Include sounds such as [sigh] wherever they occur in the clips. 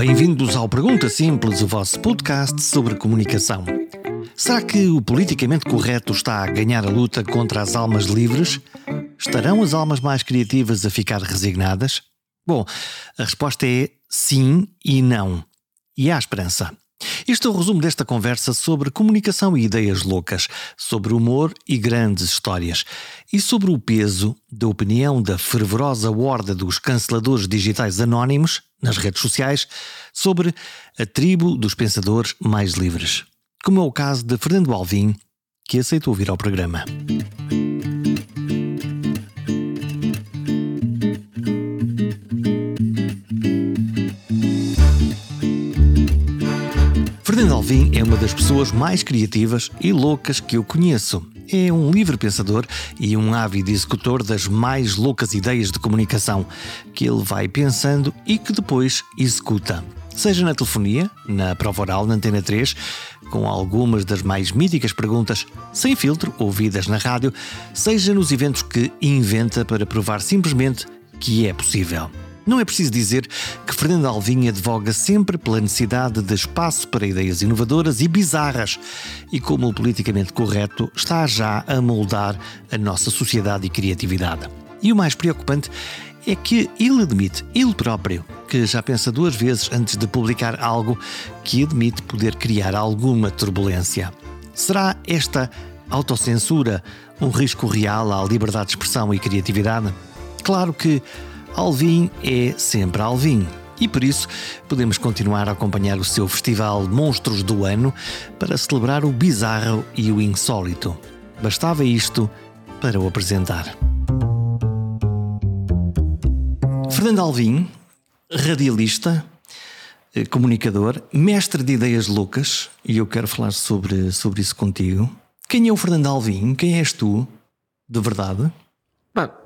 Bem-vindos ao Pergunta Simples, o vosso podcast sobre comunicação. Será que o politicamente correto está a ganhar a luta contra as almas livres? Estarão as almas mais criativas a ficar resignadas? Bom, a resposta é sim e não. E há esperança. Este é o resumo desta conversa sobre comunicação e ideias loucas, sobre humor e grandes histórias, e sobre o peso da opinião da fervorosa horda dos canceladores digitais anónimos nas redes sociais sobre a tribo dos pensadores mais livres, como é o caso de Fernando Alvim, que aceitou vir ao programa. Alvim é uma das pessoas mais criativas e loucas que eu conheço. É um livre pensador e um ávido executor das mais loucas ideias de comunicação que ele vai pensando e que depois executa. Seja na telefonia, na prova oral na Antena 3, com algumas das mais míticas perguntas sem filtro ouvidas na rádio, seja nos eventos que inventa para provar simplesmente que é possível. Não é preciso dizer que Fernando Alvim advoga sempre pela necessidade de espaço para ideias inovadoras e bizarras, e como o politicamente correto está já a moldar a nossa sociedade e criatividade. E o mais preocupante é que ele admite, ele próprio, que já pensa duas vezes antes de publicar algo que admite poder criar alguma turbulência. Será esta autocensura um risco real à liberdade de expressão e criatividade? Claro que Alvin é sempre Alvin. E por isso podemos continuar a acompanhar o seu festival Monstros do Ano para celebrar o bizarro e o insólito. Bastava isto para o apresentar. Fernando Alvim, radialista, eh, comunicador, mestre de ideias loucas, e eu quero falar sobre, sobre isso contigo. Quem é o Fernando Alvim? Quem és tu, de verdade?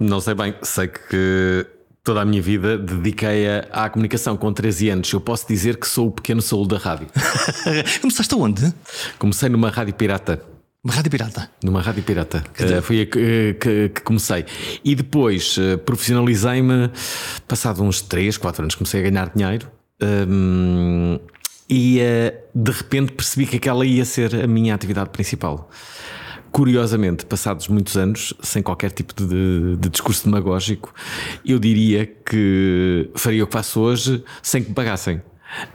Não sei bem, sei que toda a minha vida dediquei-a à comunicação com 13 anos. Eu posso dizer que sou o pequeno Saúl da rádio. [laughs] Começaste aonde? Comecei numa rádio pirata. Uma rádio pirata? Numa rádio pirata. Uh, foi a que, que, que, comecei. E depois uh, profissionalizei-me, passado uns 3, 4 anos, comecei a ganhar dinheiro. Um, e uh, de repente percebi que aquela ia ser a minha atividade principal. Curiosamente, passados muitos anos, sem qualquer tipo de, de discurso demagógico, eu diria que faria o que faço hoje sem que me pagassem.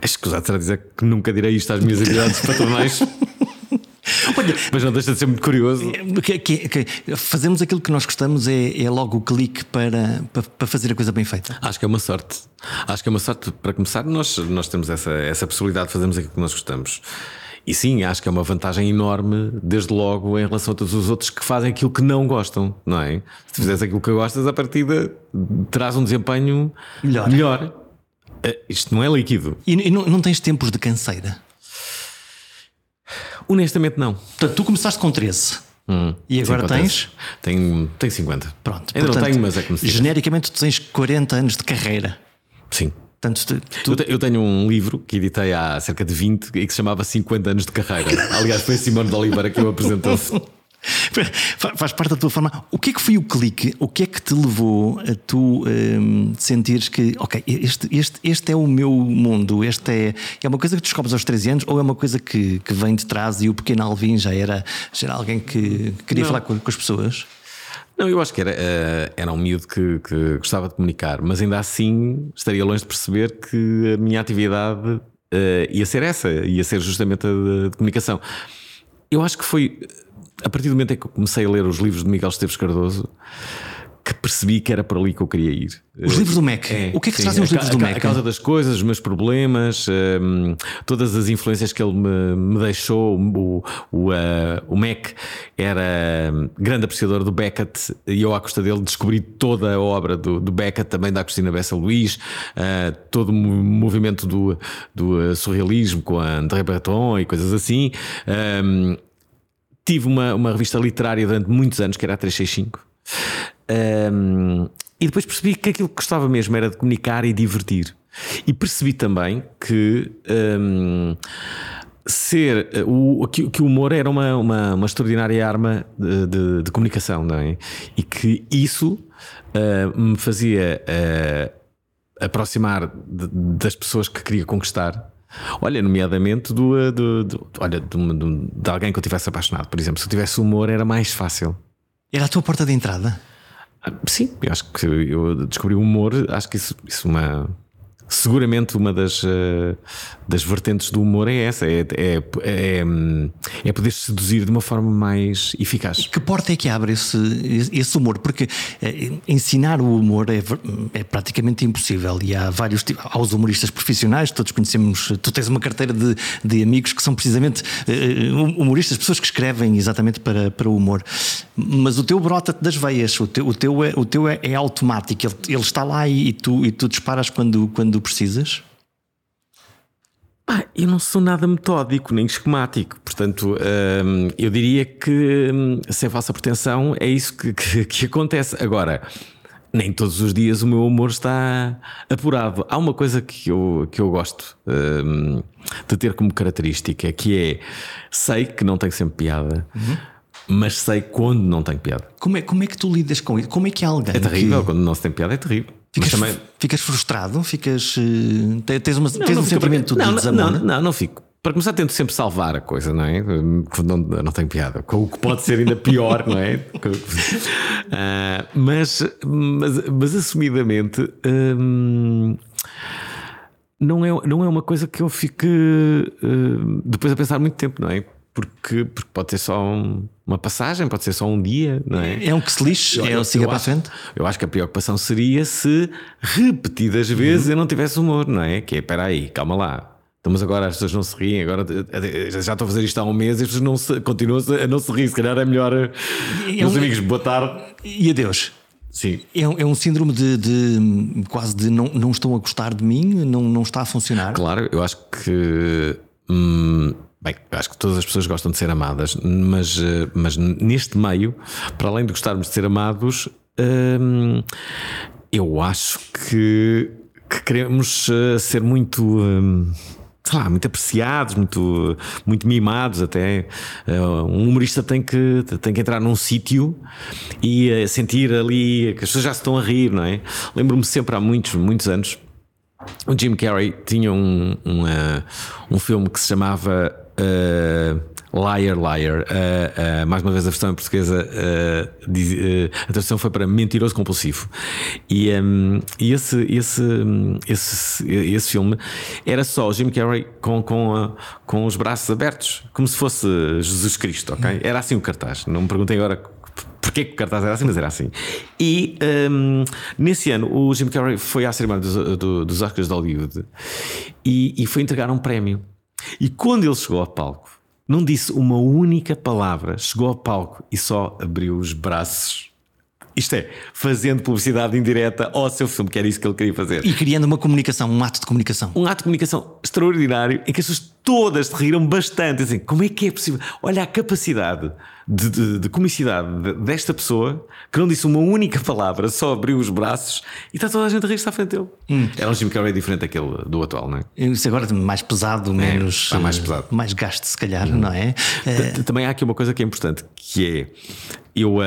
Escusado será dizer que nunca direi isto às minhas atividades patronais. [laughs] Olha, mas não deixa de ser muito curioso. Que, que, que, fazemos aquilo que nós gostamos é, é logo o clique para, para, para, fazer a coisa bem feita. Acho que é uma sorte. Acho que é uma sorte. Para começar, nós, nós temos essa, essa possibilidade de fazermos aquilo que nós gostamos. E sim, acho que é uma vantagem enorme, desde logo, em relação a todos os outros que fazem aquilo que não gostam, não é? Se fizeres aquilo que gostas, a partida terás um desempenho melhor. melhor. Uh, isto não é líquido. E, e não, não, tens tempos de canseira? Honestamente, não. Portanto, tu começaste com 13. Hum, e agora tens? Tenho, tenho 50. Pronto. Ainda portanto, não tenho, mas é que Genericamente, tu tens 40 anos de carreira. Sim. Portanto, tu... eu, tenho um livro que editei há cerca de 20 e que se chamava 50 anos de carreira. Aliás, foi Simone de Oliveira que o apresentou. [laughs] Faz parte da tua forma. O que é que foi o clique? O que é que te levou a tu um, sentires que, ok, este, este, este é o meu mundo, este é, é uma coisa que descobres aos 13 anos ou é uma coisa que, que vem de trás e o pequeno Alvin já era, já era alguém que queria Não. falar com, com as pessoas? Não, eu acho que era, uh, era um miúdo que, que, gostava de comunicar, mas ainda assim estaria longe de perceber que a minha atividade uh, ia ser essa, ia ser justamente a de, comunicação. Eu acho que foi a partir do momento em que eu comecei a ler os livros de Miguel Esteves Cardoso que percebi que era para ali que eu queria ir. Os livros do MEC. É, o que é que sim, trazem os livros a, do MEC? A causa das coisas, os meus problemas, um, todas as influências que ele me, me deixou. O, o, uh, o MEC era grande apreciador do Beckett e eu, à custa dele, descobri toda a obra do, do Beckett, também da Cristina Bessa Luís, uh, todo o movimento do, do surrealismo com a André Breton e coisas assim. Um, tive uma, uma revista literária durante muitos anos, que era a 365. Um, e depois percebi que aquilo que gostava mesmo era de comunicar e divertir. E percebi também que um, ser o, que, o humor era uma, uma, uma extraordinária arma de, de, de, comunicação, não é? E que isso uh, me fazia uh, aproximar de, das pessoas que queria conquistar. Olha, nomeadamente do, do, do olha, de, de, alguém que eu tivesse apaixonado, por exemplo. Se eu tivesse humor, era mais fácil. Era a tua porta de entrada? Ah, sim, acho que eu descobri o humor, acho que isso, isso é uma seguramente uma das, uh, das vertentes do humor é essa: é, é, é, é, poder seduzir de uma forma mais eficaz. Que porta é que abre esse, esse humor? Porque uh, ensinar o humor é, é praticamente impossível e há vários. Há os humoristas profissionais, todos conhecemos. Tu tens uma carteira de, de amigos que são precisamente uh, humoristas, pessoas que escrevem exatamente para, para o humor. Mas o teu brota-te das veias, o teu, o teu, é, o teu é, é automático, ele, ele está lá e, e, tu, e tu disparas quando, quando precisas? Ah, eu não sou nada metódico nem esquemático, portanto, hum, eu diria que, hum, sem falsa pretensão, é isso que, que, que, acontece. Agora, nem todos os dias o meu humor está apurado. Há uma coisa que eu, que eu gosto hum, de ter como característica, que é sei que não tenho sempre piada. Uhum mas sei quando não tenho piada. Como é, como é que tu lidas com isso? Como é que alguém. É terrível, que... quando não se tem piada, é terrível. Ficas, também... ficas frustrado? Ficas. Eh, tens, uma, não, tens não um sentimento para... de desamor? Não, não, não fico. Para começar, tento sempre salvar a coisa, não é? Não, não tenho piada. O que pode ser ainda pior, não é? [laughs] Uh, mas, mas, mas, assumidamente. Hum, não é, não é uma coisa que eu fique uh, depois a pensar muito tempo, não é? Porque, porque pode ser só um, uma passagem, pode ser só um dia, não é? É um que se lixe, é o siga para a frente. Eu acho que a preocupação seria se repetidas vezes uhum. eu não tivesse humor, não é? Que é, espera aí, calma lá. Então, mas agora as pessoas não se riem, agora já estou a fazer isto há um mês e as pessoas não se, continuam a não se rir. Se calhar é melhor, é meus um, amigos, boa tarde. E adeus. Sim. É, é um síndrome de, de, quase de não, não estão a gostar de mim, não, não está a funcionar. Claro, eu acho que. Hum, Bem, acho que todas as pessoas gostam de ser amadas, mas, eh, mas neste meio, para além de gostarmos de ser amados, hum, eu acho que, que queremos eh, ser muito. Hum, sei lá, muito apreciados, muito, muito mimados até. Eh, um humorista tem que, tem que entrar num sítio e sentir ali que as pessoas já se estão a rir, não é? Lembro-me sempre há muitos, muitos anos. O Jim Carrey tinha um, um, um filme que se chamava liar, liar. Uh, uh, mais uma vez a versão em portuguesa, diz, a tradução foi para mentiroso compulsivo. E, um, e esse, esse, esse, esse filme era só o Jim Carrey com, com, com os braços abertos, como se fosse Jesus Cristo, ok? Era assim o cartaz. Não me perguntem agora Porquê que o cartaz era assim, mas era assim. E um, nesse ano o Jim Carrey foi à cerimónia dos, do, dos Oscars de Hollywood e, e foi entregar um prémio. E quando ele chegou ao palco, não disse uma única palavra, chegou ao palco e só abriu os braços. Isto é, fazendo publicidade indireta ao seu filme, que era isso que ele queria fazer. E criando uma comunicação, um ato de comunicação. Um ato de comunicação extraordinário em que as pessoas todas se riram bastante. Assim, como é que é possível? Olha a capacidade de, de, de, comicidade desta pessoa que não disse uma única palavra, só abriu os braços e está toda a gente a rir-se à frente dele. Hum. Era um Jim Carrey diferente daquele do atual, não é? Isso agora mais pesado, menos. É, mais pesado. Mais gasto, se calhar, hum. não é? Também há aqui uma coisa que é importante, que é. Eu, uh,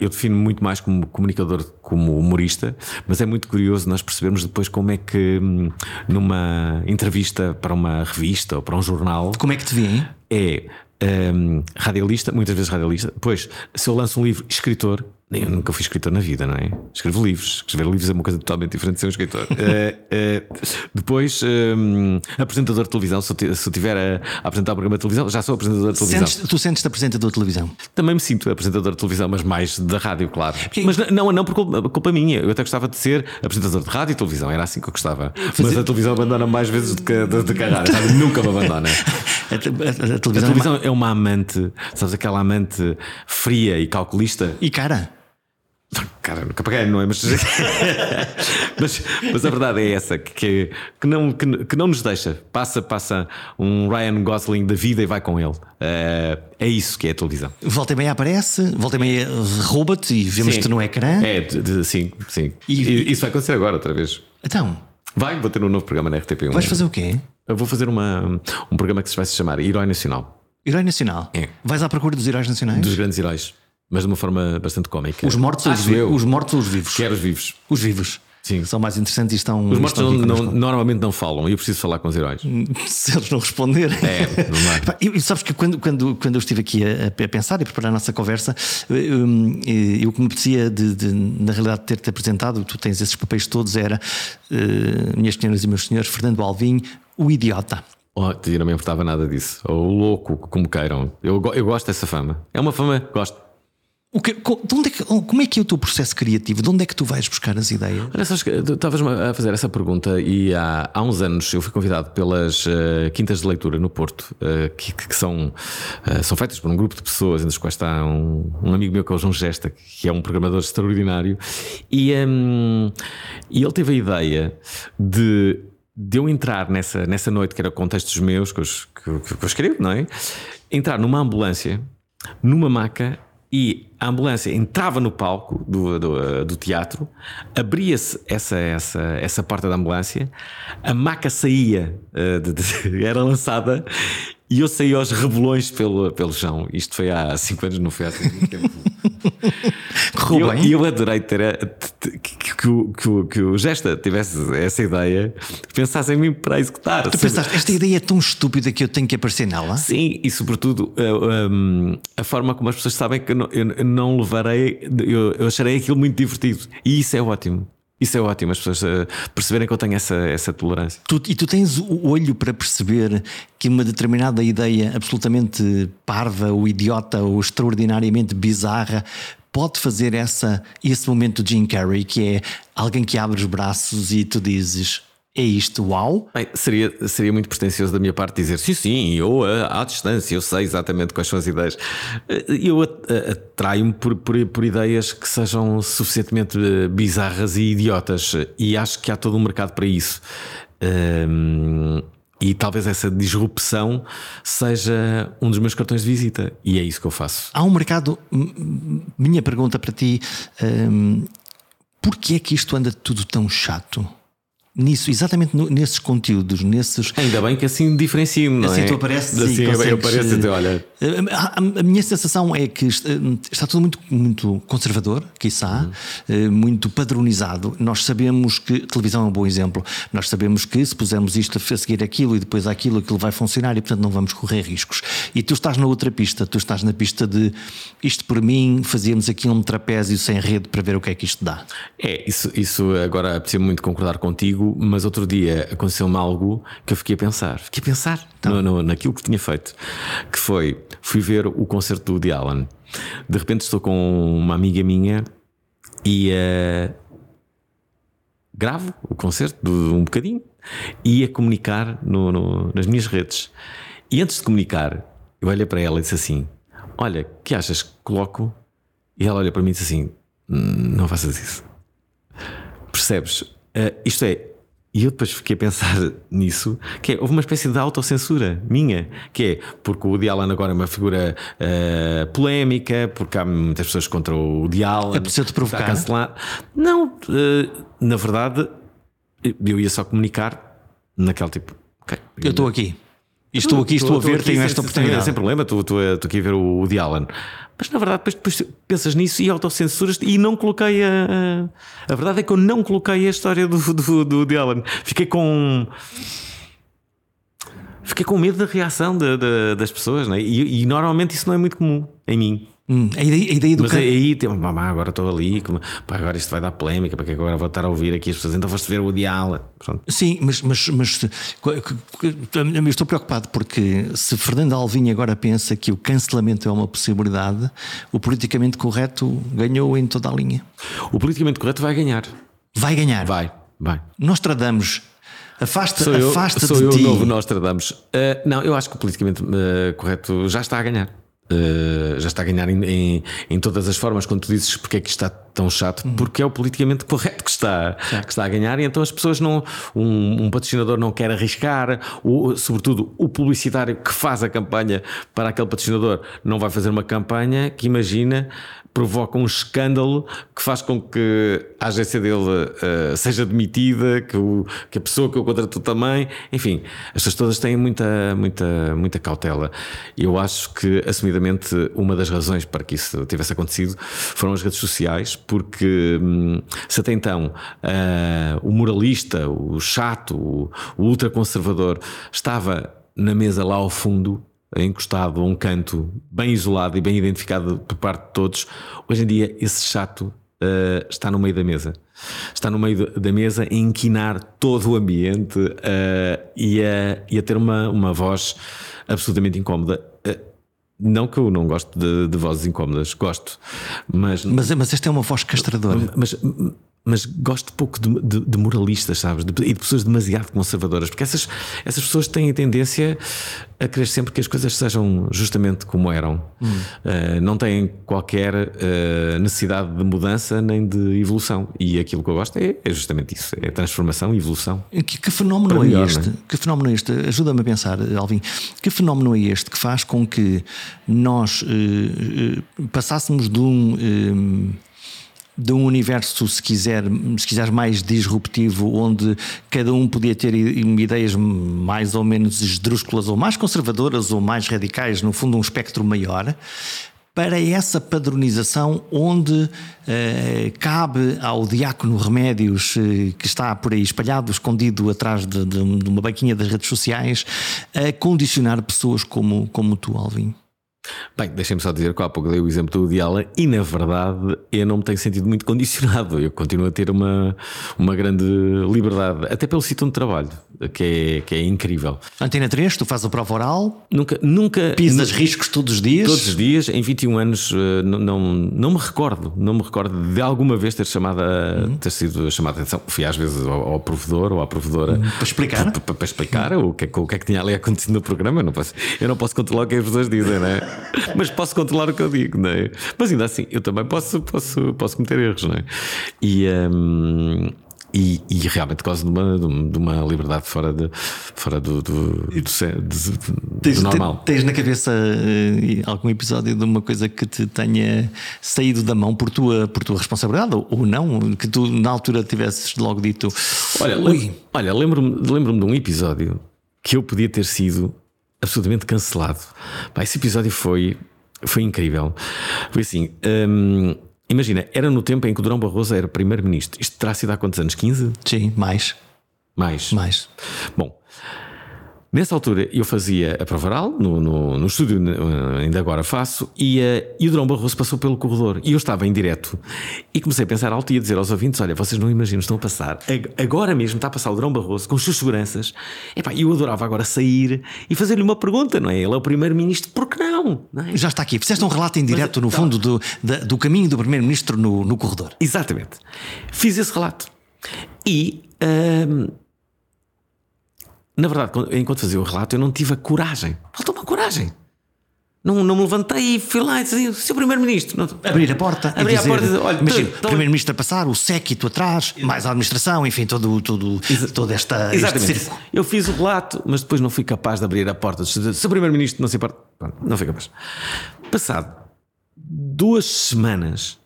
eu defino muito mais como comunicador, como humorista, mas é muito curioso nós percebermos depois como é que hum, numa entrevista para uma revista ou para um jornal. Como é que te vêem? É um, radialista, muitas vezes radialista. Depois, se eu lanço um livro, escritor, eu nunca fui escritor na vida, não é? Escrevo livros. Escrever livros é uma coisa totalmente diferente de ser um escritor. uh, [laughs] uh, depois, um, apresentador de televisão. Se eu, se eu tiver a, a, apresentar um programa de televisão, já sou apresentador de televisão. Sentes, tu sentes-te apresentador de televisão? Também me sinto apresentador de televisão, mas mais da rádio, claro. Mas não, não por culpa, culpa, minha. Eu até gostava de ser apresentador de rádio e televisão. Era assim que eu gostava. Fazer... Mas a televisão abandona mais vezes do que, do, do que a rádio. [laughs] Nunca me abandona. [laughs] a, a, a, televisão, a televisão é, uma... é uma amante, sabes, aquela amante fria e calculista. E cara. Cara, nunca paguei, não é? Mas, [laughs] mas, mas, a verdade é essa: que, que, não, que, que, não nos deixa. Passa, passa um Ryan Gosling da vida e vai com ele. Uh, é isso que é a televisão. Volta e meia aparece, volta e meia rouba-te e vemos-te no ecrã. É, de, de, sim, sim. E, e, isso vai acontecer agora, outra vez. Então. Vai, vou ter um novo programa na RTP1. Vais fazer o quê? Eu vou fazer uma, um programa que vai se chamar Herói Nacional. Herói Nacional? É. Vais à procura dos heróis nacionais? Dos grandes heróis mas de uma forma bastante cómica. Os mortos, ou os, os mortos ou os vivos? Quero os vivos. Os vivos. Sim. São mais interessantes e estão. Os mortos estão não, não, normalmente não falam e eu preciso falar com os heróis. [laughs] Se eles não responderem. É, não [laughs] E sabes que quando, quando, quando eu estive aqui a, a pensar e preparar a nossa conversa, eu, eu que me apetecia de, de, na realidade, ter-te apresentado, tu tens esses papéis todos, era, uh, minhas senhoras e meus senhores, Fernando Alvim, o idiota. Oh, eu não me importava nada disso. Ou o louco, como queiram. Eu, eu gosto dessa fama. É uma fama, gosto. O que, de é que, como é que é o teu processo criativo? De onde é que tu vais buscar as ideias? Olha, sabes que estavas a fazer essa pergunta e há, há uns anos eu fui convidado pelas uh, quintas de leitura no Porto, uh, que, que, são, uh, são feitas por um grupo de pessoas, entre os quais está um, um, amigo meu que é o João Gesta, que é um programador extraordinário, e, um, e ele teve a ideia de de eu entrar nessa, nessa noite, que era com textos meus, que eu, que, que eu escrevo, não é? Entrar numa ambulância, numa maca e a ambulância entrava no palco do, do, do teatro, abria-se essa, essa, essa porta da ambulância, a maca saía, uh, de, de, [laughs] era lançada e eu saí aos rebolões pelo, pelo chão. Isto foi há 5 anos, não foi há 5 tempo. [laughs] e eu, adorei ter a, que, que, que, o, que o Gesta tivesse essa ideia, pensasse em mim para executar. Tu pensaste, esta ideia é tão estúpida que eu tenho que aparecer nela? Sim, e sobretudo a, a, a forma como as pessoas sabem que eu não, eu não levarei, eu, eu acharei aquilo muito divertido. E isso é ótimo. Isso é ótimo, as pessoas uh, perceberem que eu tenho essa, essa tolerância. Tu, e tu tens o olho para perceber que uma determinada ideia absolutamente parva, ou idiota, ou extraordinariamente bizarra pode fazer essa, esse momento de Jim Carrey, que é alguém que abre os braços e tu dizes é isto, uau? Bem, seria, seria muito pretencioso da minha parte dizer sim, sim, eu à distância, eu sei exatamente quais são as ideias. Eh, eu atraio-me por, por, por, ideias que sejam suficientemente eh, bizarras e idiotas e acho que há todo um mercado para isso. Um, e talvez essa disrupção seja um dos meus cartões de visita. E é isso que eu faço. Há um mercado. Minha pergunta para ti: um, porquê é que isto anda tudo tão chato? Nisso, exatamente no, nesses conteúdos, nesses. Ainda bem que assim diferencio-me, não assim é? tu apareces assim eu, eu apareço então, olha. A, a, a, minha sensação é que está, está tudo muito, muito conservador, quiçá, uhum. muito padronizado. Nós sabemos que televisão é um bom exemplo. Nós sabemos que se pusermos isto a seguir aquilo e depois aquilo, aquilo vai funcionar e portanto não vamos correr riscos. E tu estás na outra pista, tu estás na pista de isto por mim, fazíamos aqui um trapézio sem rede para ver o que é que isto dá. É, isso, isso agora preciso muito concordar contigo mas outro dia aconteceu-me algo que eu fiquei a pensar. Fiquei a pensar então. no, no, naquilo que tinha feito. Que foi, fui ver o concerto do Allen. De repente estou com uma amiga minha e uh, gravo o concerto de um bocadinho e ia comunicar no, no, nas minhas redes. E antes de comunicar, eu olhei para ela e disse assim: Olha, que achas que coloco? E ela olha para mim e disse assim: hum, Não faças isso. Percebes? Uh, isto é, e eu depois fiquei a pensar [laughs] nisso, que é, houve uma espécie de autocensura minha, que é porque o Woody Allen agora é uma figura uh, polémica, porque há muitas pessoas contra o Woody Allen. É preciso te provocar. Cancelar. Não, uh, na verdade, eu ia só comunicar naquele tipo. Okay, eu estou aqui. Estou aqui, estou, estou a ver, tenho esta oportunidade. Sem problema, estou, estou, estou aqui a ver o Woody Allen. Mas na verdade, depois, depois pensas nisso e autocensuras e não coloquei a, a. A verdade é que eu não coloquei a história do, do, do Woody Allen. Fiquei com. Fiquei com medo da reação de, de, das pessoas, né? e, e normalmente isso não é muito comum em mim. Hum, a, ideia, a ideia do Mas can... aí, tipo, mamá, agora estou ali, como, pá, agora isto vai dar polémica, porque agora vou estar a ouvir aqui as pessoas, então foste ver o diálogo. Sim, mas, mas, mas eu estou preocupado porque se Fernando Alvim agora pensa que o cancelamento é uma possibilidade, o politicamente correto ganhou em toda a linha. O politicamente correto vai ganhar. Vai ganhar. Vai, vai. Nós tradamos. Afasta, sou eu, afasta sou de eu ti. o novo Nostradamus. Uh, não, eu acho que o politicamente uh, correto já está a ganhar. Uh, já está a ganhar em, em, em, todas as formas. Quando tu dizes porque é que está tão chato, uhum. porque é o politicamente correto que está, que está a ganhar, e então as pessoas não. Um, um patrocinador não quer arriscar, ou, sobretudo o publicitário que faz a campanha para aquele patrocinador não vai fazer uma campanha que imagina provoca um escândalo que faz com que a agência dele uh, seja demitida, que, o, que a pessoa que o contratou também. Enfim, as pessoas todas têm muita, muita, muita cautela. Eu acho que, assumidamente, uma das razões para que isso tivesse acontecido foram as redes sociais, porque hum, se até então uh, o moralista, o chato, o, o ultraconservador estava na mesa lá ao fundo encostado a um canto bem isolado e bem identificado por parte de todos, hoje em dia esse chato uh, está no meio da mesa. Está no meio da mesa a inquinar todo o ambiente uh, e, a, e, a, ter uma, uma voz absolutamente incómoda. Uh, não que eu não gosto de, de, vozes incómodas, gosto, mas, mas. Mas esta é uma voz castradora. Mas, mas gosto pouco de, de, de moralistas, sabes? De, e de pessoas demasiado conservadoras, porque essas, essas pessoas têm a tendência a querer sempre que as coisas sejam justamente como eram. Hum. Uh, não têm qualquer uh, necessidade de mudança nem de evolução. E aquilo que eu gosto é, é justamente isso: é transformação e evolução. Que, que fenómeno é melhor, este? É? Que fenómeno é este? Ajuda-me a pensar, Alvin. Que fenómeno é este que faz com que nós uh, passássemos de um de um universo, se quiser, se quiser mais disruptivo, onde cada um podia ter ideias mais ou menos esdrúxulas, ou mais conservadoras, ou mais radicais, no fundo, um espectro maior, para essa padronização onde eh, cabe ao diácono Remédios, eh, que está por aí espalhado, escondido atrás de, de, uma banquinha das redes sociais, a condicionar pessoas como, como tu, Alvin. Bem, deixem-me só dizer que há pouco dei o exemplo do Woody e na verdade eu não me tenho sentido muito condicionado. Eu continuo a ter uma, uma grande liberdade, até pelo sítio onde trabalho, que é, que é incrível. Antena 3, tu fazes a prova oral? Nunca. nunca Pisas nunca, riscos todos os dias? Todos os dias, em 21 anos, eh, não, não, não me recordo, não me recordo de alguma vez ter, chamada, uhum. ter sido chamada a atenção. Fui às vezes ao, ao provedor ou à provedora uhum. para explicar, para, para explicar uhum. o, que é, o que é que tinha ali acontecido no programa. Eu não posso, eu não posso controlar o que as pessoas dizem, não é? [laughs] mas posso controlar o que eu digo, não é? Mas ainda assim, eu também posso, posso, posso cometer erros, não é? E, um, e, e, realmente quase de uma, de uma liberdade fora, de, fora do, do, do, do, tens, normal. Tens na cabeça uh, algum episódio de uma coisa que te tenha saído da mão por tua, por tua responsabilidade ou, ou não? Que tu na altura tivesses logo dito. Olha, lem, olha lembro-me lembro de um episódio que eu podia ter sido absolutamente cancelado. Pá, esse episódio foi, foi incrível. Foi assim. Hum, imagina, era no tempo em que o Durão Barroso era primeiro-ministro. Isto terá sido há quantos anos? 15? Sim, mais. Mais. Mais. Bom, Nessa altura eu fazia a prova oral, no, no, no estúdio ainda agora faço, e, uh, e o Drão Barroso passou pelo corredor e eu estava em direto e comecei a pensar alto e a dizer aos ouvintes: Olha, vocês não imaginam, estão a passar, agora mesmo está a passar o Drão Barroso com as suas seguranças. Epá, eu adorava agora sair e fazer-lhe uma pergunta, não é? Ele é o primeiro-ministro, por que não? não é? Já está aqui, fizeste um relato em direto, no tá fundo, do, do caminho do primeiro-ministro no, no corredor. Exatamente. Fiz esse relato e. Uh, na verdade, enquanto fazia o relato, eu não tive a coragem. Faltou uma coragem. Não, não me levantei e fui lá e disse: Seu Primeiro-Ministro. Abrir a porta. Abrir a porta Olha, imagina, o Primeiro-Ministro a passar, o séquito atrás, mais a administração, enfim, todo, todo, todo esta, Exatamente. este circo. Eu fiz o relato, mas depois não fui capaz de abrir a porta. Seu Primeiro-Ministro não se importa. Não fui capaz. Passado duas semanas,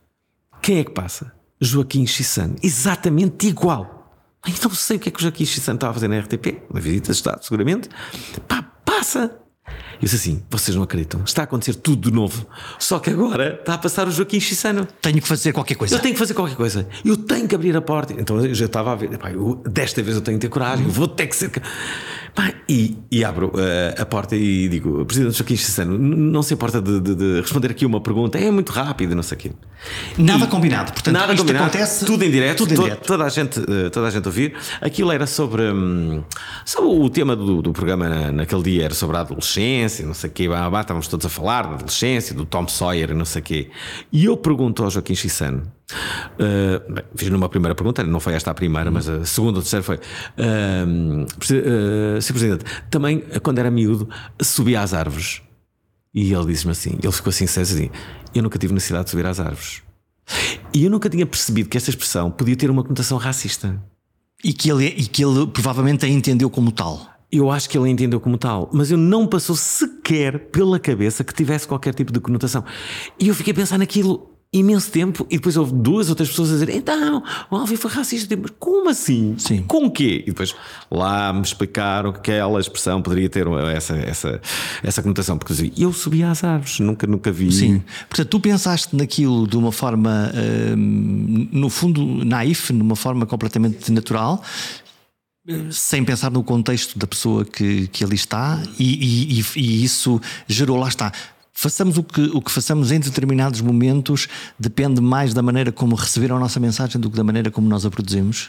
quem é que passa? Joaquim Chissano. Exatamente igual. Então sei o que é que o Joaquim Chissano estava a fazer na RTP, uma visita de Estado, seguramente. Pá, passa! Eu disse assim: vocês não acreditam, está a acontecer tudo de novo. Só que agora está a passar o Joaquim Chissano. Tenho que fazer qualquer coisa. Eu tenho que fazer qualquer coisa. Eu tenho que abrir a porta. Então eu já estava a ver, eu, desta vez eu tenho que ter coragem, vou ter que ser. Pá, e, e, abro uh, a porta e digo: Presidente Joaquim Chissano, não se importa de, de, de, responder aqui uma pergunta, é muito rápido, não sei o quê. Nada e, combinado, portanto, nada isto combinado, acontece. Tudo em direto, tudo em to, direto. Toda, a gente, uh, toda a gente ouvir. Aquilo era sobre, um, sobre o tema do, do programa na, naquele dia, era sobre a adolescência, não sei o quê, estávamos todos a falar da adolescência, do Tom Sawyer não sei o quê. E eu pergunto ao Joaquim Chissano, uh, bem, fiz numa primeira pergunta, não foi esta a primeira, mas a segunda ou terceira foi: uh, Sr. Presidente, também quando era miúdo subia às árvores. E ele disse-me assim: ele ficou assim, assim, eu nunca tive necessidade de subir às árvores. E eu nunca tinha percebido que esta expressão podia ter uma conotação racista. E que ele, e que ele provavelmente a entendeu como tal. Eu acho que ele entendeu como tal, mas eu não passou sequer pela cabeça que tivesse qualquer tipo de conotação. E eu fiquei a pensar naquilo imenso tempo e depois houve duas outras pessoas a dizer então o Alvin foi racista mas como assim? Sim. com o quê? e depois lá me explicaram que aquela expressão poderia ter essa, essa, essa conotação porque eu subi às árvores nunca, nunca vi Sim, portanto tu pensaste naquilo de uma forma hum, no fundo naif, numa forma completamente natural sem pensar no contexto da pessoa que, que ali está e, e, e isso gerou, lá está façamos o que, o que façamos em determinados momentos depende mais da maneira como receberam a nossa mensagem do que da maneira como nós a produzimos?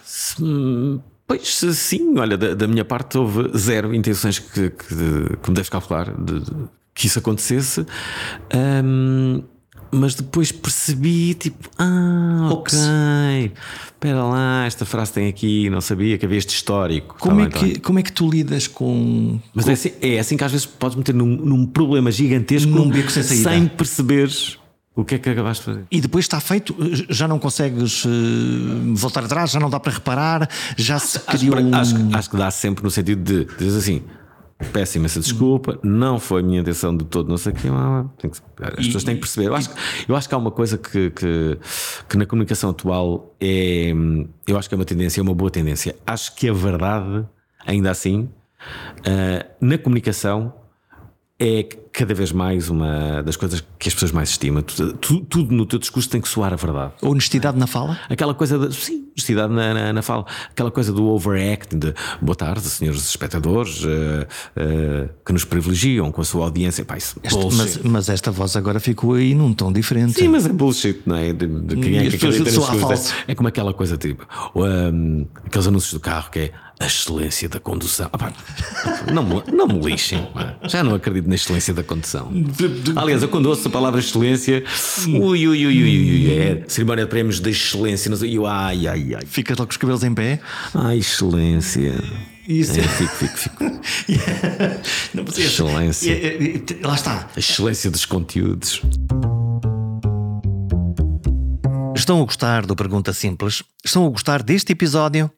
Pois sim, olha, da, da minha parte houve zero intenções que, que, que me deves calcular de, que isso acontecesse. Um, mas depois percebi, tipo, ah, ok, espera lá, esta frase tem aqui, não sabia que havia este histórico. Como, tá é, bem, que, tá como é que tu lidas com. Mas com... É, assim, é assim que às vezes podes meter num, num problema gigantesco num beco sem, saída. sem perceberes. O que é que acabaste de fazer? E depois está feito, já não consegues uh, voltar atrás, já não dá para reparar, já se criou. Acho, um... acho, acho que dá sempre no sentido de dizer assim: Peço imensa desculpa, não foi a minha intenção de todo, não sei o que. As pessoas têm que perceber. Eu acho, eu acho que há uma coisa que, que, que, na comunicação atual é. Eu acho que é uma tendência, é uma boa tendência. Acho que a verdade, ainda assim, uh, na comunicação, é cada vez mais uma das coisas que as pessoas mais estimam. Tudo, tudo, no teu discurso tem que soar a verdade. Honestidade na fala? Aquela coisa de. Sim, honestidade na, na, na fala. Aquela coisa do overacting, de boa tarde, senhores espectadores uh, uh, que nos privilegiam com a sua audiência. Pá, isso, este, mas, mas, esta voz agora ficou aí num tom diferente. Sim, mas é bullshit, não é? De, de quem é que acredita nas É como aquela coisa tipo. Um, aqueles anúncios do carro que é a excelência da condução. Ah, não, me, não me lixem, já não acredito na excelência da condução. Aliás, eu quando ouço a palavra excelência, ui, ui, ui, ui, ui é cerimónia de prémios da excelência, sei, eu, ai, ai, ai. Ficas logo com os cabelos em pé? Ai, excelência. Isso. É, fico, fico, fico. yeah. [laughs] não, excelência. Yeah, lá está. A excelência dos conteúdos. Estão a gostar do Pergunta Simples? Estão a gostar deste episódio?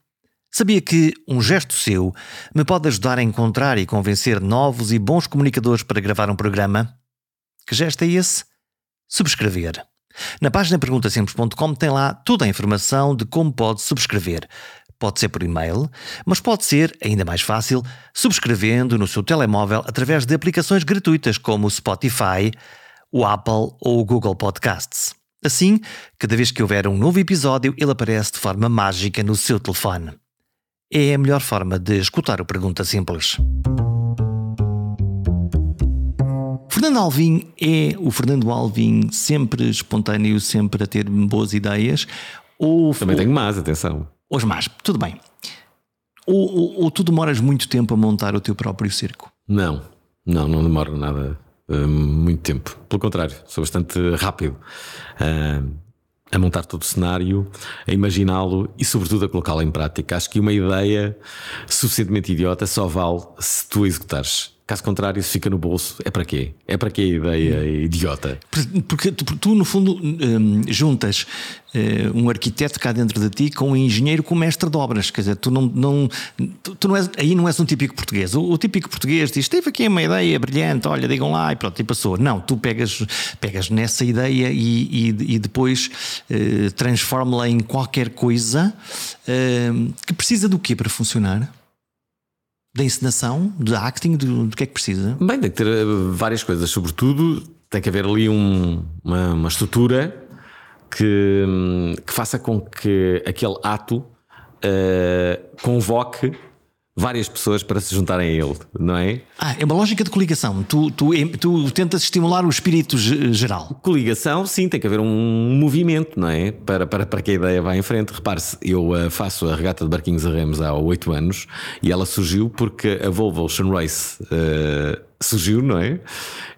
Sabia que um gesto seu me pode ajudar a encontrar e convencer novos e bons comunicadores para gravar um programa? Que gesto é esse? Subscrever. Na página perguntasimples.com tem lá toda a informação de como pode subscrever. Pode ser por e-mail, mas pode ser, ainda mais fácil, subscrevendo no seu telemóvel através de aplicações gratuitas como o Spotify, o Apple ou o Google Podcasts. Assim, cada vez que houver um novo episódio, ele aparece de forma mágica no seu telefone é a melhor forma de escutar o Pergunta Simples. Fernando Alvim é o Fernando Alvim sempre espontâneo, sempre a ter boas ideias? Ou, Também tenho más, atenção. Os más, tudo bem. Ou, ou, ou, tu demoras muito tempo a montar o teu próprio circo? Não, não, não demoro nada uh, muito tempo. Pelo contrário, sou bastante rápido. Uh, a montar todo o cenário, a imaginá-lo e, sobretudo, a colocá-lo em prática. Acho que uma ideia suficientemente idiota só vale se tu executares. Caso contrário, isso fica no bolso. É para quê? É para quê a ideia idiota? Porque tu, tu no fundo, um, juntas uh, um arquiteto cá dentro de ti com um engenheiro com mestre de obras. Quer dizer, tu não. não tu, não és, aí não és um típico português. O, o, típico português diz: teve aqui uma ideia brilhante, olha, digam lá e pronto, e passou. Não, tu pegas, pegas nessa ideia e, e, e depois uh, transforma-la em qualquer coisa uh, que precisa do quê para funcionar? Da encenação, de acting, do, do que é que precisa? Bem, tem que ter eh, várias coisas, sobretudo tem que haver ali um, uma, uma, estrutura que, hum, que, faça com que aquele ato uh, convoque várias pessoas para se juntarem a ele, não é? Ah, é uma lógica de coligação. Tu, tu, tu tentas estimular o espírito geral. Coligação, sim, tem que haver um movimento, não é? Para, para, para que a ideia vá em frente. Repare-se, eu uh, faço a regata de barquinhos a remos há oito anos e ela surgiu porque a Volvo Ocean Race uh, surgiu, não é?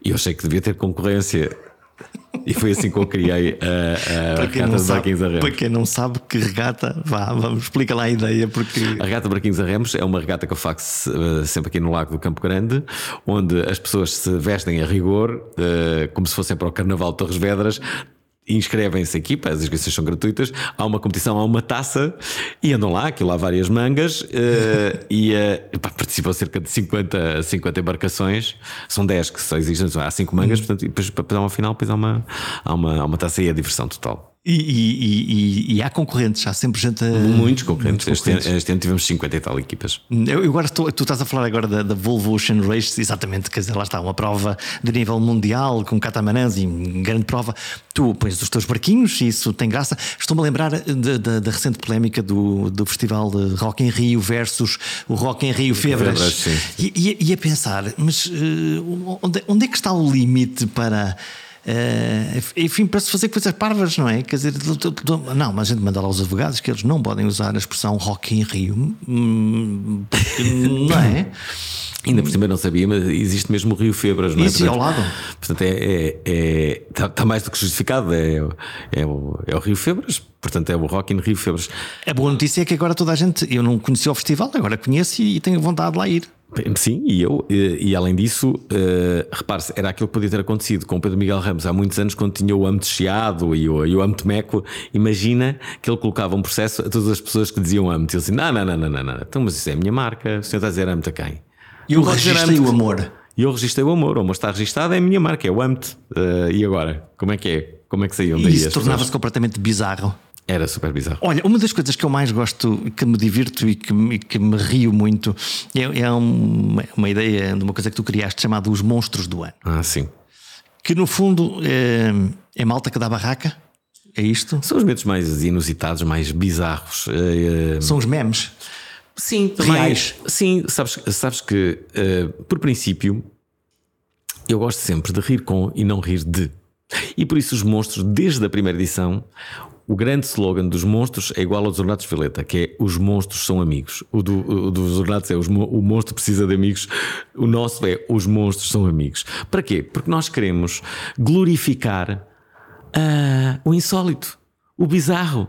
E eu achei que devia ter concorrência e foi assim que eu criei a, a regata de Barquinhos a Remos. Para quem não sabe que regata, vá, vamos explica lá a ideia. Porque... A regata de Barquinhos a Remos é uma regata que eu faço uh, sempre aqui no Lago do Campo Grande, onde as pessoas se vestem a rigor, uh, como se fossem para o Carnaval de Torres Vedras, inscrevem-se aqui, as inscrições são gratuitas, há uma competição, há uma taça e andam lá, aquilo há várias mangas uh, e uh, pá, participam cerca de 50, 50 embarcações, são 10 que só existem, há 5 mangas, portanto, e depois para dar uma final, depois há uma, há uma, há uma taça e é diversão total. E, e, e, e, há concorrentes, há sempre gente a... Muitos concorrentes. Muitos concorrentes. Este, este, ano tivemos 50 e tal equipas. Eu, agora estou, tu estás a falar agora da, da, Volvo Ocean Race, exatamente, quer dizer, lá está, uma prova de nível mundial, com catamarãs e grande prova. Tu pões os teus barquinhos e isso tem graça. Estou-me a lembrar da, recente polémica do, do Festival de Rock em Rio versus o Rock em Rio Febras. Febras e, e, a pensar, mas uh, onde, onde é que está o limite para enfim, para se fazer coisas parvas, não é? Quer dizer, não, mas a gente manda lá aos advogados que eles não podem usar a expressão Rock em Rio, hum, não é? [laughs] Ainda por cima não sabia, mas existe mesmo o Rio Febras, não é? Isso, portanto, ao lado. Portanto, é, é, é está, está, mais do que justificado. É, é, o, é o Rio Febras, portanto, é o Rock in Rio Febras. A boa notícia é que agora toda a gente, eu não conhecia o festival, agora conheço e, e tenho vontade de lá ir. Sim, e eu, e, e além disso, uh, repare-se, era aquilo que podia ter acontecido com o Pedro Miguel Ramos há muitos anos, quando tinha o âmbito chiado e o, e o âmbito meco. Imagina que ele colocava um processo a todas as pessoas que diziam âmbito. Ele disse: não, não, não, não, não, não, então, mas isso é a minha marca, o senhor está a dizer âmbito a quem? E eu registrei o amor. E eu registrei o amor, o amor está registado, é a minha marca, é o âmbito. Uh, e agora? Como é que é? Como é que saiu? E isso tornava-se completamente bizarro. Era super bizarro. Olha, uma das coisas que eu mais gosto, que me divirto e que, e que me rio muito é, é uma, uma, ideia de uma coisa que tu criaste chamada Os Monstros do Ano. Ah, sim. Que no fundo é, é malta que dá barraca. É isto? São os medos mais inusitados, mais bizarros. É, é... São os memes. Sim, também. Reais. Sim, sabes, sabes que, uh, por princípio, eu gosto sempre de rir com e não rir de. E por isso os monstros, desde a primeira edição, o grande slogan dos monstros é igual ao dos Ornatos Violeta, que é os monstros são amigos. O, do, o dos Ornatos é os, o monstro precisa de amigos. O nosso é os monstros são amigos. Para quê? Porque nós queremos glorificar uh, o insólito, o bizarro,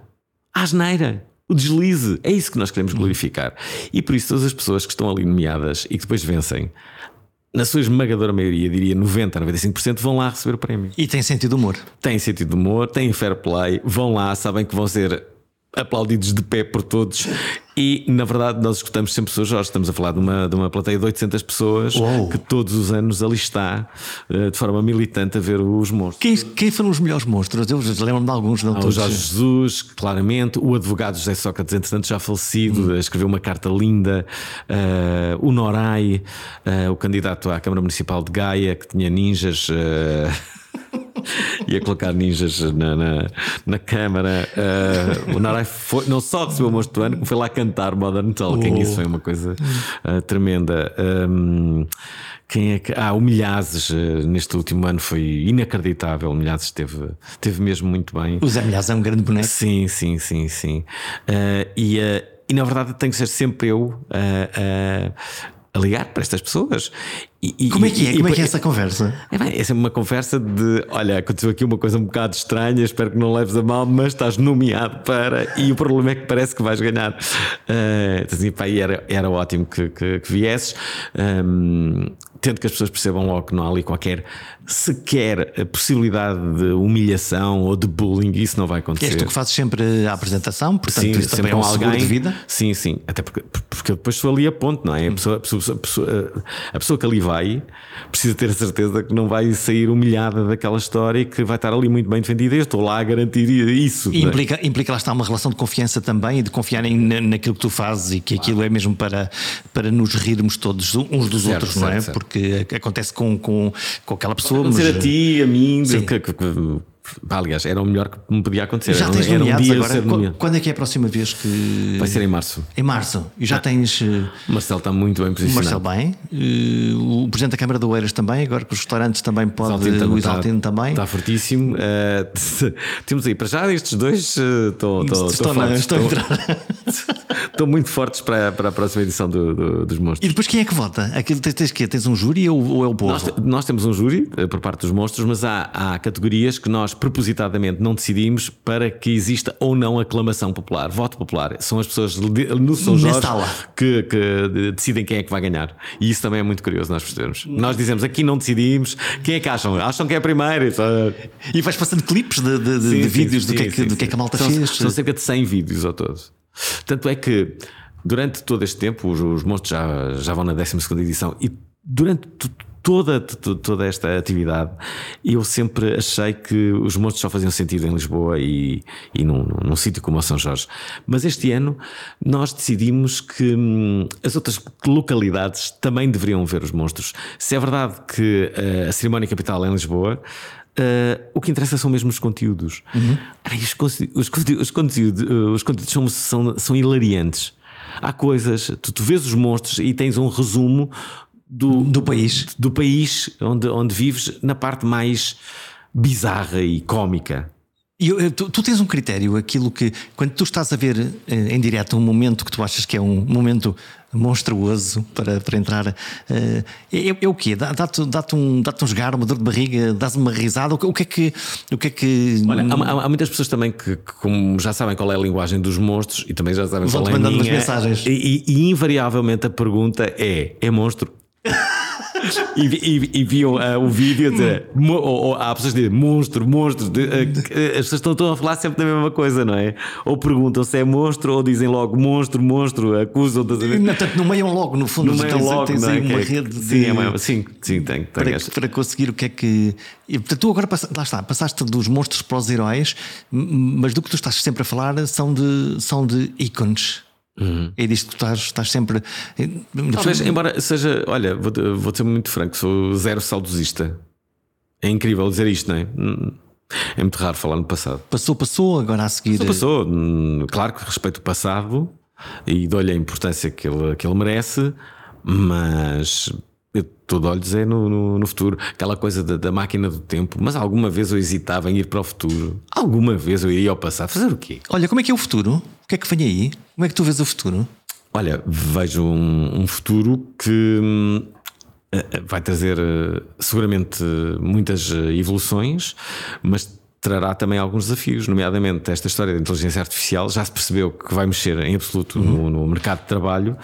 a asneira. O deslize, é isso que nós queremos glorificar. E por isso, todas as pessoas que estão ali nomeadas e que depois vencem, na sua esmagadora maioria, diria 90, 95%, vão lá receber o prémio. E tem sentido de humor. Tem sentido de humor, tem fair play, vão lá, sabem que vão ser aplaudidos de pé por todos. E na verdade, nós escutamos sempre pessoas, Jorge, estamos a falar de uma, de uma plateia de 800 pessoas Uou. que todos os anos ali está eh, de forma militante a ver os monstros. Quem, quem foram os melhores monstros? Eu lembro-me de alguns, não todos. O Jorge Jesus, claramente, o advogado José Sócrates, entretanto já falecido, hum. escreveu uma carta linda. Uh, o Norai, uh, o candidato à Câmara Municipal de Gaia, que tinha ninjas. Uh... [laughs] [laughs] ia colocar ninjas na, na, na câmara. Uh, o Narai foi, não só recebeu o monstro do ano, como foi lá cantar Modern Talking. Oh. Isso foi uma coisa uh, tremenda. Um, quem é que. Ah, o Milhazes uh, neste último ano foi inacreditável. O Milhazes esteve, esteve mesmo muito bem. O Zé Milhazes é um grande boneco. Sim, sim, sim, sim. e, e na verdade tem que ser sempre eu a ligar para estas pessoas. E, Como é que é? E, Como é que é essa conversa? É, é sempre uma conversa de olha, aconteceu aqui uma coisa um bocado estranha, espero que não leves a mal, mas estás nomeado para. E o problema é que parece que vais ganhar. Uh, assim, pá, era, era ótimo que, que, que viesses. Um, tento que as pessoas percebam logo que não há ali qualquer sequer a possibilidade de humilhação ou de bullying, isso não vai acontecer. És tu que fazes sempre a apresentação, portanto, sim, isso também é um alguém, de vida? Sim, sim, até porque, porque depois sou ali a ponto, não é? A pessoa, a, pessoa, a, pessoa, a pessoa que ali vai precisa ter a certeza que não vai sair humilhada daquela história e que vai estar ali muito bem defendida. Eu estou lá a garantir isso. E é? implica, é? implica lá está uma relação de confiança também e de confiarem naquilo que tu fazes e que aquilo é mesmo para, para nos rirmos todos uns dos certo, outros, certo, não é? Certo. Porque acontece com, com, com aquela pessoa. Mas... a ti, a mim, que, que, que, Aliás, era o melhor que me podia acontecer. Já tens era um dia agora? Quando é que é a próxima vez que. Vai ser em março. Em março. E já ah, tens. O Marcelo está muito bem posicionado. O Marcelo bem. o Presidente da Câmara de Oeiras também. Agora que os restaurantes também pode. O Isaltino também. Está fortíssimo. Uh, [laughs] temos aí, para já, estes dois uh, estão, fortes, estão, estão [laughs] muito fortes para, para a próxima edição do, do, dos Monstros. E depois quem é que vota? Aquilo, tens, tens, tens um júri ou, ou é o povo? Nós, nós temos um júri por parte dos monstros, mas há, há categorias que nós propositadamente não decidimos para que exista ou não aclamação popular, voto popular. São as pessoas no São Jorge que, que, decidem quem é que vai ganhar. E isso também é muito curioso nós percebermos. Nós dizemos aqui não decidimos, quem é que acham? Acham que é a primeira. E vais passando clipes de, de, sim, de sim, vídeos sim, do, que é que, do que é que a malta são, fez. São cerca de 100 vídeos ao todo. Tanto é que durante todo este tempo, os, os monstros já, já vão na 12 edição e durante toda, toda esta atividade, eu sempre achei que os monstros só faziam sentido em Lisboa e, e num, num sítio como o São Jorge. Mas este ano nós decidimos que hum, as outras localidades também deveriam ver os monstros. Se é verdade que uh, a cerimónia capital é em Lisboa, Uh, o que interessa são mesmo os conteúdos. Uhum. Ai, os, os, conteúdos, os, conteúdos, os conteúdos são, são, são hilariantes. Há coisas, tu, tu vês os monstros e tens um resumo do, do país, do país onde, onde vives, na parte mais bizarra e cómica. E tu, tu, tens um critério, aquilo que quando tu estás a ver eh, em direto um momento que tu achas que é um momento monstruoso para, para entrar, uh, é, é, o quê? Dá-te dá um, dá um esgar, uma dor de barriga, dás uma risada? O, o, que é que. O que, é que... Olha, há, há, muitas pessoas também que, que, como já sabem qual é a linguagem dos monstros e também já sabem qual é a minha. mensagens. E, e, e invariavelmente a pergunta é: é monstro? E, e, e, viam uh, o vídeo dizer, ou, ou, há pessoas que dizem monstro, monstro. De, uh, as pessoas estão, estão, a falar sempre da mesma coisa, não é? Ou perguntam se é monstro, ou dizem logo monstro, monstro, acusam de saber. Portanto, nomeiam logo, no fundo, nomeiam tens, logo, tens não é? uma é rede de. Sim, é, sim, sim, tem, tem para, para, conseguir o que é que. E, portanto, tu agora lá está, passaste dos monstros para os heróis, mas do que tu estás sempre a falar são de, são de ícones. Uhum. É disto que tu estás, estás sempre. Talvez, embora seja, olha, vou, vou ser muito franco, sou zero saudosista. É incrível dizer isto, não é? É muito raro falar no passado. Passou, passou, agora a seguir. Passou, passou. Hum, claro que respeito o passado e dou-lhe a importância que ele, que ele merece, mas estou de olhos é no, no, no, futuro. Aquela coisa da, da, máquina do tempo. Mas alguma vez eu hesitava em ir para o futuro. Alguma vez eu iria ao passado. Fazer o quê? Olha, como é que é o futuro? O que é que vem aí? Como é que tu vês o futuro? Olha, vejo um, um futuro que hum, eh, eh, vai trazer eh, seguramente muitas evoluções, mas trará também alguns desafios, nomeadamente esta história da inteligência artificial. Já se percebeu que vai mexer em absoluto uhum. no, no mercado de trabalho,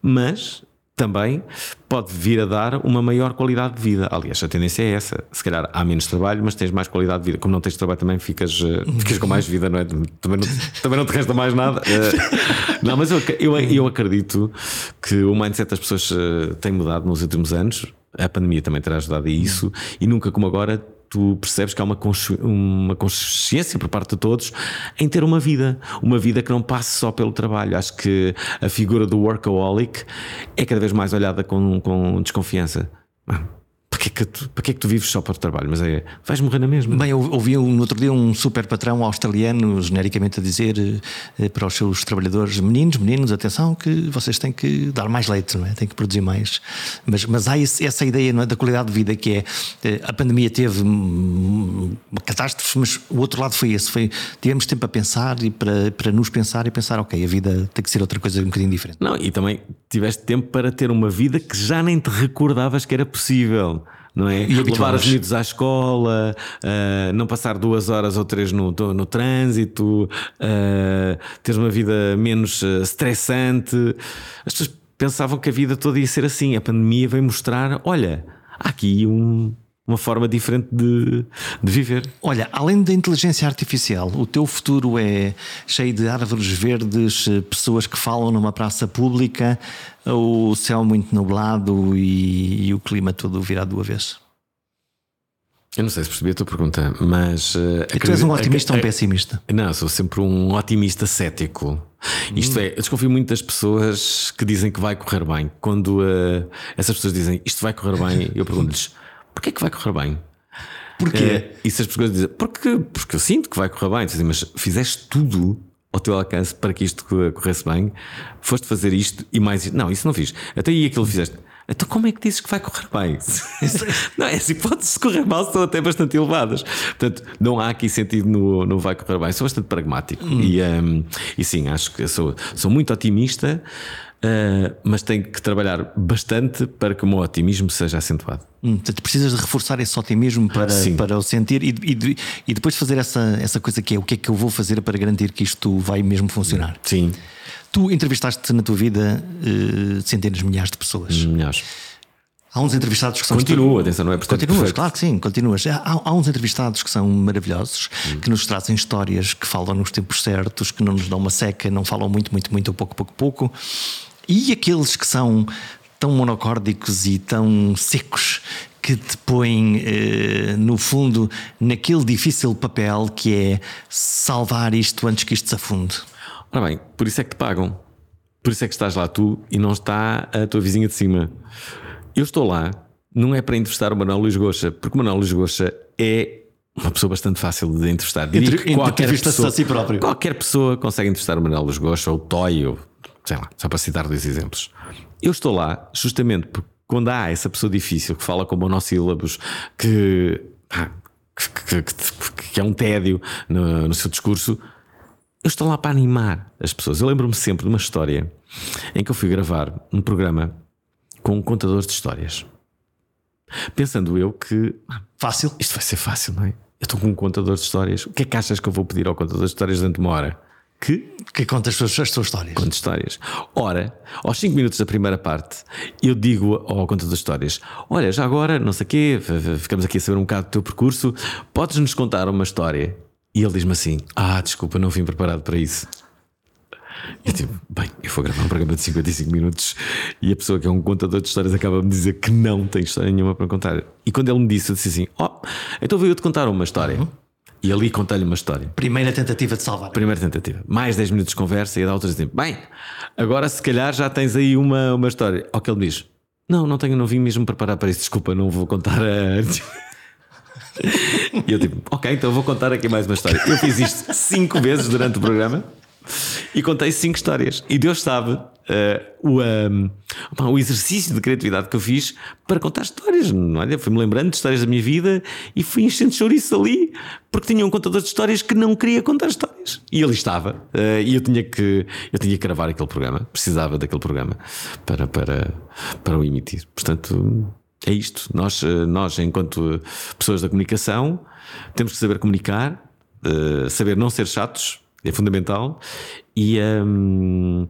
mas também pode vir a dar uma maior qualidade de vida. Aliás, a tendência é essa. Se calhar há menos trabalho, mas tens mais qualidade de vida. Como não tens trabalho, também ficas, eh, ficas com mais vida, não é? Também não, também não te resta mais nada. Eh, não, mas eu, eu, eu acredito que o mindset das pessoas eh, tem mudado nos últimos anos. A pandemia também terá ajudado a isso. E nunca como agora tu percebes que há uma, consci uma consciência por parte de todos em ter uma vida, uma vida que não passe só pelo trabalho. Acho que a figura do workaholic é cada vez mais olhada com, com desconfiança. Que, é que tu, para que é que tu vives só para o trabalho? Mas é, vais morrer na mesma. Bem, eu ouvi no outro dia um super patrão australiano, genericamente, a dizer eh, para os seus trabalhadores: meninos, meninos, atenção, que vocês têm que dar mais leite, não é? têm que produzir mais. Mas, mas há esse, essa ideia é, da qualidade de vida que é eh, a pandemia teve uma catástrofe, mas o outro lado foi esse: foi tivemos tempo a pensar e para, para nos pensar e pensar, ok, a vida tem que ser outra coisa um bocadinho diferente. Não, e também tiveste tempo para ter uma vida que já nem te recordavas que era possível não é? E levar os miúdos à escola, uh, não passar duas horas ou três no, no trânsito, uh, teres uma vida menos uh, estressante. As pessoas pensavam que a vida toda ia ser assim. A pandemia veio mostrar: olha, há aqui um, uma forma diferente de, de, viver. Olha, além da inteligência artificial, o teu futuro é cheio de árvores verdes, pessoas que falam numa praça pública, o céu muito nublado e, e o clima todo virado do avesso? Eu não sei se percebi a tua pergunta, mas. Uh, e tu és um otimista ou um pessimista? Não, sou sempre um otimista cético. Hum. Isto é, eu desconfio muito das pessoas que dizem que vai correr bem. Quando uh, essas pessoas dizem isto vai correr bem, eu pergunto-lhes porquê é que vai correr bem? Porquê? Uh, e se as pessoas dizem porque, porque eu sinto que vai correr bem, dizem, mas fizeste tudo ao teu alcance para que isto corresse bem, foste fazer isto e mais. Não, isso não fiz. Até aí aquilo fizeste. Então, como é que dizes que vai correr bem? [laughs] não, as hipóteses de correr mal são até bastante elevadas. Portanto, não há aqui sentido no, no vai correr bem. Sou bastante pragmático. Hum. E, um, e sim, acho que sou, sou muito otimista. Uh, mas tenho que trabalhar bastante para que o meu otimismo seja acentuado. Hum, portanto, precisas de reforçar esse otimismo para, para o sentir e, e, e, depois fazer essa, essa coisa que é o que é que eu vou fazer para garantir que isto vai mesmo funcionar. Sim. Tu entrevistaste na tua vida uh, centenas de milhares de pessoas. Milhares. Há uns entrevistados que são. Continua, atenção, não é portanto Continuas, claro que sim, continuas. Há, há uns entrevistados que são maravilhosos, hum. que nos trazem histórias, que falam nos tempos certos, que não nos dão uma seca, não falam muito, muito, muito, pouco, pouco, pouco. E aqueles que são tão monocórdicos e tão secos que te põem, eh, no fundo, naquele difícil papel que é salvar isto antes que isto se afunde. Ora bem, por isso é que te pagam. Por isso é que estás lá tu e não está a tua vizinha de cima. Eu estou lá, não é para entrevistar o Manuel Luís Goxa, porque o Manuel Luís Goxa é uma pessoa bastante fácil de entrevistar. Diria Entre, que qualquer pessoa, a si próprio. qualquer pessoa consegue entrevistar o Manuel Luís Goxa ou o Toy, ou sei lá, só para citar dois exemplos. Eu estou lá justamente porque quando há essa pessoa difícil que fala com monossílabos, que, que, que, que é um tédio no, no seu discurso, eu estou lá para animar as pessoas. Eu lembro-me sempre de uma história em que eu fui gravar um programa com contadores de histórias. Pensando eu que. Fácil. Isto vai ser fácil, não é? Eu estou com um contador de histórias. O que é que achas que eu vou pedir ao contador de histórias durante uma hora? Que? Que conta as suas, as histórias. Conta histórias. Ora, aos 5 minutos da primeira parte, eu digo ao contador de histórias: Olha, já agora, não sei o quê, ficamos aqui a saber um bocado do teu percurso, podes-nos contar uma história? E ele diz-me assim: Ah, desculpa, não vim preparado para isso. Eu tipo, bem, eu vou gravar um programa de 55 minutos e a pessoa que é um contador de histórias acaba de dizer que não tem história nenhuma para contar. E quando ele me disse, eu disse assim: Ó, oh, então vou eu te contar uma história. Uhum. E ali contei-lhe uma história. Primeira tentativa de salvar. Primeira tentativa. Mais 10 minutos de conversa e a outra tempo. Bem, agora se calhar já tens aí uma, uma história. Ao que ele diz: Não, não tenho, não vim mesmo preparar para isso. Desculpa, não vou contar a. [laughs] e eu tipo, ok, então vou contar aqui mais uma história. Eu fiz isto cinco vezes durante o programa. E contei cinco histórias. E Deus sabe uh, o, um, o exercício de criatividade que eu fiz para contar histórias. Olha, fui-me lembrando de histórias da minha vida e fui enchendo chouriço ali, porque tinha um contador de histórias que não queria contar histórias. E ele estava. Uh, e eu tinha, que, eu tinha que gravar aquele programa. Precisava daquele programa para, para, para o emitir. Portanto. É isto. Nós, eh, nós, enquanto pessoas da comunicação, temos que saber comunicar, saber não ser chatos, é fundamental. E, um,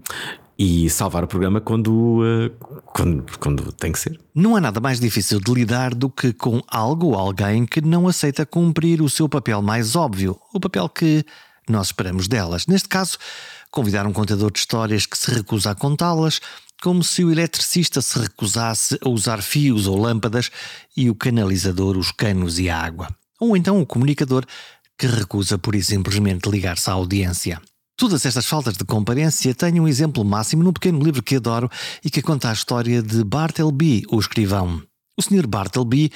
e salvar o programa quando, uh, quando, quando tem que ser. Não há nada mais difícil de lidar do que com algo ou alguém que não aceita cumprir o seu papel mais óbvio, o papel que nós esperamos delas. Neste caso, convidar um contador de histórias que se recusa a contá-las, como se o eletricista se recusasse a usar fios ou lâmpadas e o canalizador os canos e a água. Ou então o comunicador que recusa por simplesmente ligar-se à audiência. Todas estas faltas de comparência têm um exemplo máximo no pequeno livro que adoro e que conta a história de Bartleby, o escrivão. O Sr. Bartleby,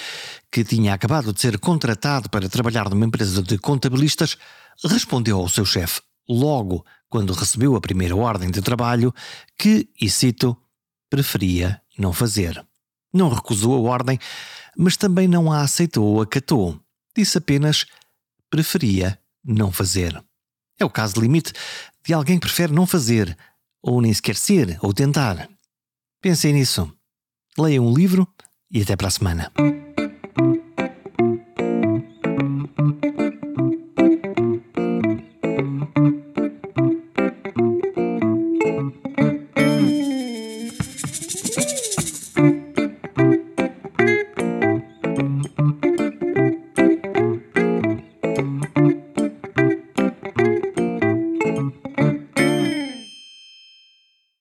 que tinha acabado de ser contratado para trabalhar numa empresa de contabilistas, respondeu ao seu chefe, logo quando recebeu a primeira ordem de trabalho, que, e cito, preferia não fazer. Não recusou a ordem, mas também não a aceitou ou acatou. Disse apenas preferia não fazer. É o caso limite de alguém que prefere não fazer, ou nem sequer ser, ou tentar. Pensem nisso. Leiam um livro e até para a semana.